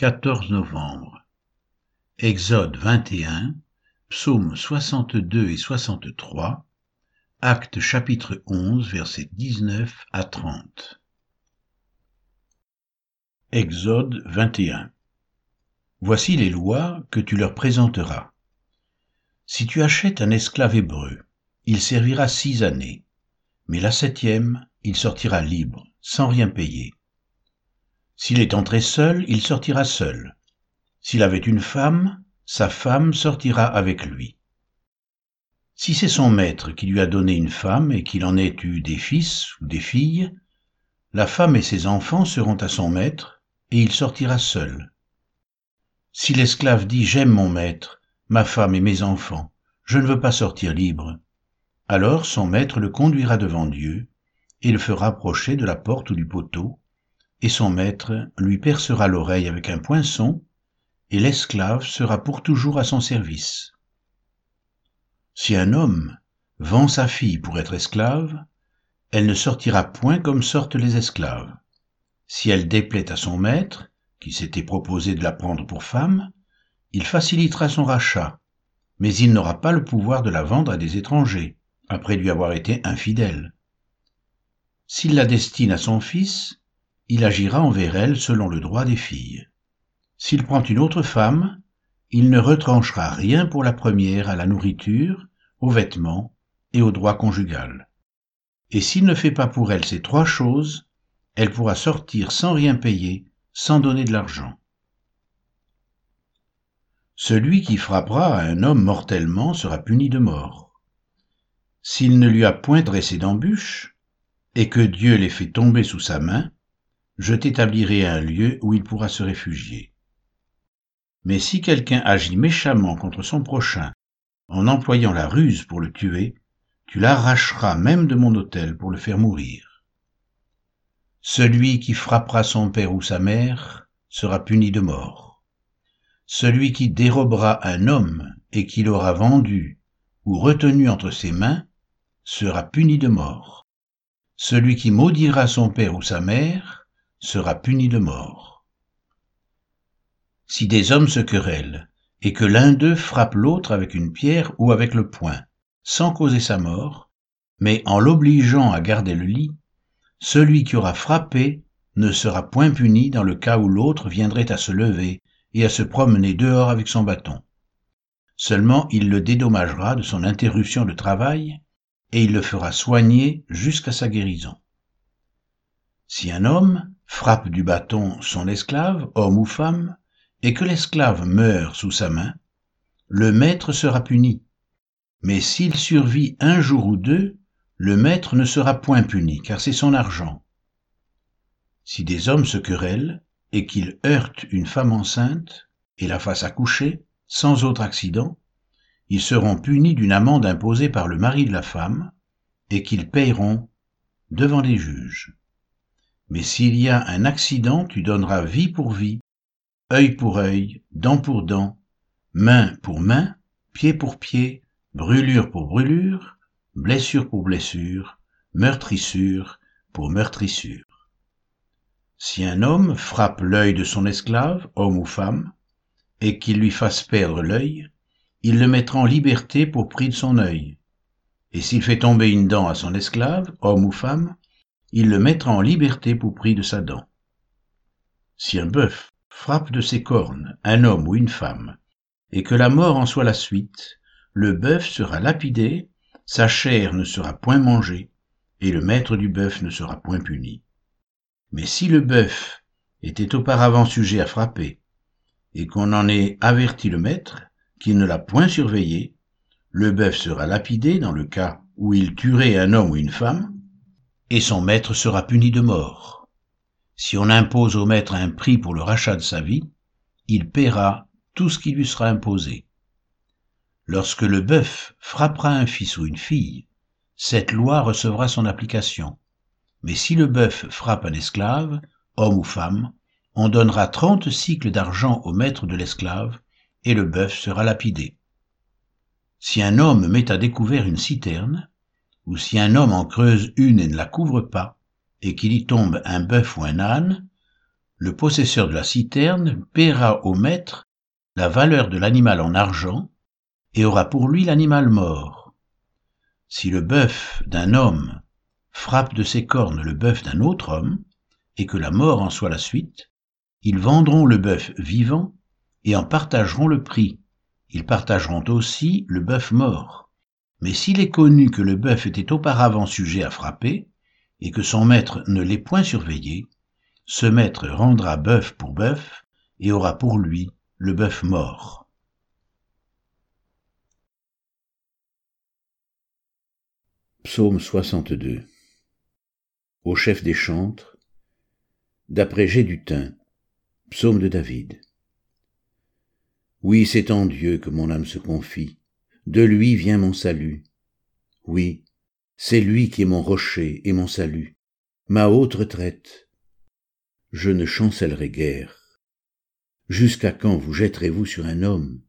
14 novembre. Exode 21, psaumes 62 et 63, Actes chapitre 11 versets 19 à 30. Exode 21. Voici les lois que tu leur présenteras. Si tu achètes un esclave hébreu, il servira six années, mais la septième, il sortira libre, sans rien payer. S'il est entré seul, il sortira seul. S'il avait une femme, sa femme sortira avec lui. Si c'est son maître qui lui a donné une femme et qu'il en ait eu des fils ou des filles, la femme et ses enfants seront à son maître, et il sortira seul. Si l'esclave dit J'aime mon maître, ma femme et mes enfants, je ne veux pas sortir libre, alors son maître le conduira devant Dieu, et le fera approcher de la porte ou du poteau, et son maître lui percera l'oreille avec un poinçon, et l'esclave sera pour toujours à son service. Si un homme vend sa fille pour être esclave, elle ne sortira point comme sortent les esclaves. Si elle déplaît à son maître, qui s'était proposé de la prendre pour femme, il facilitera son rachat, mais il n'aura pas le pouvoir de la vendre à des étrangers, après lui avoir été infidèle. S'il la destine à son fils, il agira envers elle selon le droit des filles. S'il prend une autre femme, il ne retranchera rien pour la première à la nourriture, aux vêtements et au droit conjugal. Et s'il ne fait pas pour elle ces trois choses, elle pourra sortir sans rien payer, sans donner de l'argent. Celui qui frappera un homme mortellement sera puni de mort. S'il ne lui a point dressé d'embûche, et que Dieu l'ait fait tomber sous sa main, je t'établirai un lieu où il pourra se réfugier. Mais si quelqu'un agit méchamment contre son prochain en employant la ruse pour le tuer, tu l'arracheras même de mon autel pour le faire mourir. Celui qui frappera son père ou sa mère sera puni de mort. Celui qui dérobera un homme et qui l'aura vendu ou retenu entre ses mains sera puni de mort. Celui qui maudira son père ou sa mère sera puni de mort. Si des hommes se querellent, et que l'un d'eux frappe l'autre avec une pierre ou avec le poing, sans causer sa mort, mais en l'obligeant à garder le lit, celui qui aura frappé ne sera point puni dans le cas où l'autre viendrait à se lever et à se promener dehors avec son bâton. Seulement il le dédommagera de son interruption de travail, et il le fera soigner jusqu'à sa guérison. Si un homme frappe du bâton son esclave, homme ou femme, et que l'esclave meurt sous sa main, le maître sera puni. Mais s'il survit un jour ou deux, le maître ne sera point puni, car c'est son argent. Si des hommes se querellent, et qu'ils heurtent une femme enceinte, et la fassent accoucher, sans autre accident, ils seront punis d'une amende imposée par le mari de la femme, et qu'ils payeront devant les juges. Mais s'il y a un accident, tu donneras vie pour vie, œil pour œil, dent pour dent, main pour main, pied pour pied, brûlure pour brûlure, blessure pour blessure, meurtrissure pour meurtrissure. Si un homme frappe l'œil de son esclave, homme ou femme, et qu'il lui fasse perdre l'œil, il le mettra en liberté pour prix de son œil. Et s'il fait tomber une dent à son esclave, homme ou femme, il le mettra en liberté pour prix de sa dent. Si un bœuf frappe de ses cornes un homme ou une femme, et que la mort en soit la suite, le bœuf sera lapidé, sa chair ne sera point mangée, et le maître du bœuf ne sera point puni. Mais si le bœuf était auparavant sujet à frapper, et qu'on en ait averti le maître, qu'il ne l'a point surveillé, le bœuf sera lapidé dans le cas où il tuerait un homme ou une femme, et son maître sera puni de mort. Si on impose au maître un prix pour le rachat de sa vie, il paiera tout ce qui lui sera imposé. Lorsque le bœuf frappera un fils ou une fille, cette loi recevra son application. Mais si le bœuf frappe un esclave, homme ou femme, on donnera trente cycles d'argent au maître de l'esclave, et le bœuf sera lapidé. Si un homme met à découvert une citerne, ou si un homme en creuse une et ne la couvre pas, et qu'il y tombe un bœuf ou un âne, le possesseur de la citerne paiera au maître la valeur de l'animal en argent et aura pour lui l'animal mort. Si le bœuf d'un homme frappe de ses cornes le bœuf d'un autre homme, et que la mort en soit la suite, ils vendront le bœuf vivant et en partageront le prix. Ils partageront aussi le bœuf mort. Mais s'il est connu que le bœuf était auparavant sujet à frapper, et que son maître ne l'ait point surveillé, ce maître rendra bœuf pour bœuf et aura pour lui le bœuf mort. Psaume 62 Au chef des chantres, d'après Gédutin, psaume de David. Oui, c'est en Dieu que mon âme se confie, de lui vient mon salut. Oui, c'est lui qui est mon rocher et mon salut, ma haute retraite. Je ne chancellerai guère. Jusqu'à quand vous jetterez-vous sur un homme?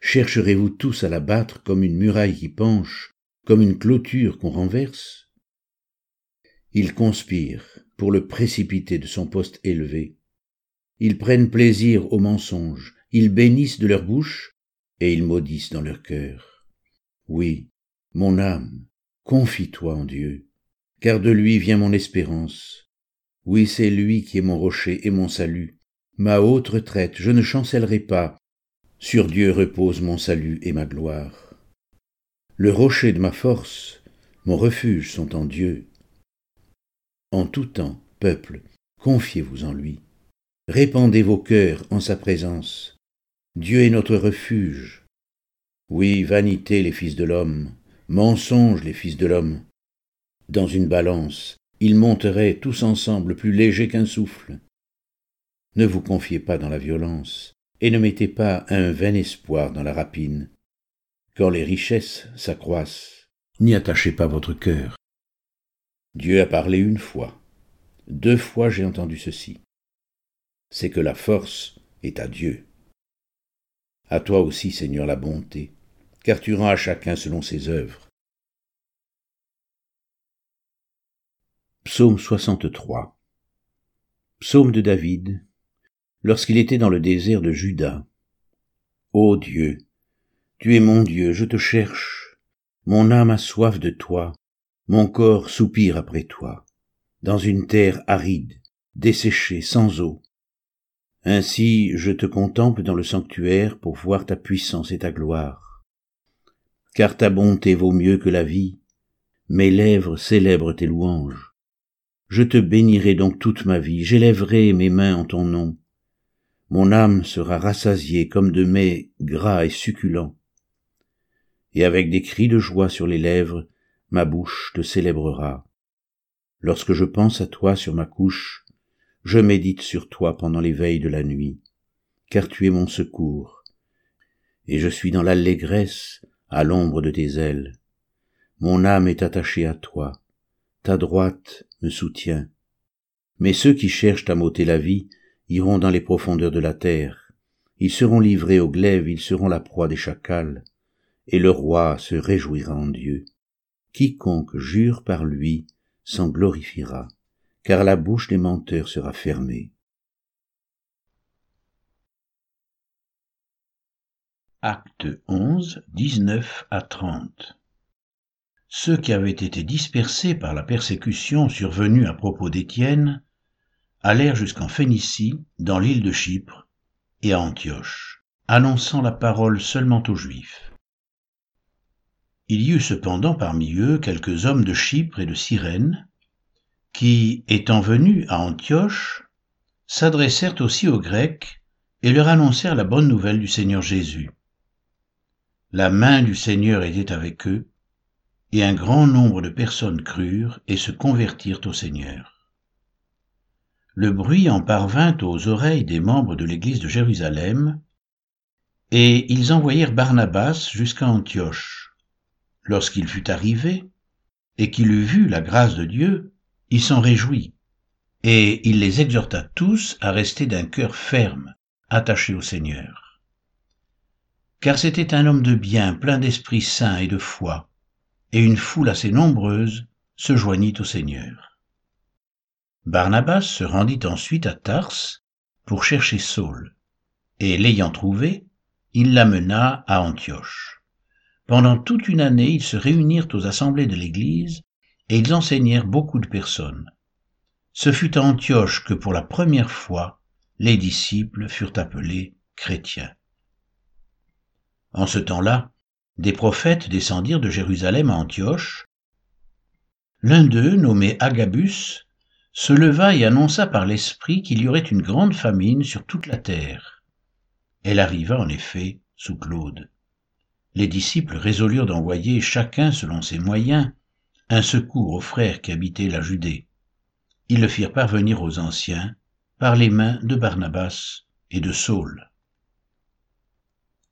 Chercherez-vous tous à l'abattre comme une muraille qui penche, comme une clôture qu'on renverse? Ils conspirent pour le précipiter de son poste élevé. Ils prennent plaisir au mensonge, ils bénissent de leur bouche, et ils maudissent dans leur cœur. Oui, mon âme, confie-toi en Dieu, car de lui vient mon espérance. Oui, c'est lui qui est mon rocher et mon salut, ma haute retraite, je ne chancellerai pas. Sur Dieu repose mon salut et ma gloire. Le rocher de ma force, mon refuge sont en Dieu. En tout temps, peuple, confiez-vous en lui. Répandez vos cœurs en sa présence. Dieu est notre refuge. Oui, vanité les fils de l'homme, Mensonges, les fils de l'homme. Dans une balance, ils monteraient tous ensemble plus légers qu'un souffle. Ne vous confiez pas dans la violence, et ne mettez pas un vain espoir dans la rapine. Quand les richesses s'accroissent, n'y attachez pas votre cœur. Dieu a parlé une fois. Deux fois j'ai entendu ceci. C'est que la force est à Dieu. À toi aussi, Seigneur, la bonté car tu rends à chacun selon ses œuvres. Psaume 63 Psaume de David, lorsqu'il était dans le désert de Juda. Ô Dieu, tu es mon Dieu, je te cherche, mon âme a soif de toi, mon corps soupire après toi, dans une terre aride, desséchée, sans eau. Ainsi je te contemple dans le sanctuaire pour voir ta puissance et ta gloire car ta bonté vaut mieux que la vie. Mes lèvres célèbrent tes louanges. Je te bénirai donc toute ma vie, j'élèverai mes mains en ton nom. Mon âme sera rassasiée comme de mets gras et succulents. Et avec des cris de joie sur les lèvres, ma bouche te célébrera. Lorsque je pense à toi sur ma couche, je médite sur toi pendant les veilles de la nuit, car tu es mon secours. Et je suis dans l'allégresse à l'ombre de tes ailes. Mon âme est attachée à toi, ta droite me soutient. Mais ceux qui cherchent à m'ôter la vie iront dans les profondeurs de la terre. Ils seront livrés au glaive, ils seront la proie des chacals, et le roi se réjouira en Dieu. Quiconque jure par lui s'en glorifiera, car la bouche des menteurs sera fermée. Acte 11, 19 à 30 Ceux qui avaient été dispersés par la persécution survenue à propos d'Étienne allèrent jusqu'en Phénicie, dans l'île de Chypre, et à Antioche, annonçant la parole seulement aux Juifs. Il y eut cependant parmi eux quelques hommes de Chypre et de Cyrène, qui, étant venus à Antioche, s'adressèrent aussi aux Grecs et leur annoncèrent la bonne nouvelle du Seigneur Jésus. La main du Seigneur était avec eux, et un grand nombre de personnes crurent et se convertirent au Seigneur. Le bruit en parvint aux oreilles des membres de l'Église de Jérusalem, et ils envoyèrent Barnabas jusqu'à Antioche. Lorsqu'il fut arrivé, et qu'il eut vu la grâce de Dieu, il s'en réjouit, et il les exhorta tous à rester d'un cœur ferme, attaché au Seigneur car c'était un homme de bien, plein d'Esprit Saint et de foi, et une foule assez nombreuse se joignit au Seigneur. Barnabas se rendit ensuite à Tars, pour chercher Saul, et l'ayant trouvé, il l'amena à Antioche. Pendant toute une année, ils se réunirent aux assemblées de l'Église, et ils enseignèrent beaucoup de personnes. Ce fut à Antioche que pour la première fois les disciples furent appelés chrétiens. En ce temps-là, des prophètes descendirent de Jérusalem à Antioche. L'un d'eux, nommé Agabus, se leva et annonça par l'Esprit qu'il y aurait une grande famine sur toute la terre. Elle arriva en effet sous Claude. Les disciples résolurent d'envoyer chacun selon ses moyens un secours aux frères qui habitaient la Judée. Ils le firent parvenir aux anciens par les mains de Barnabas et de Saul.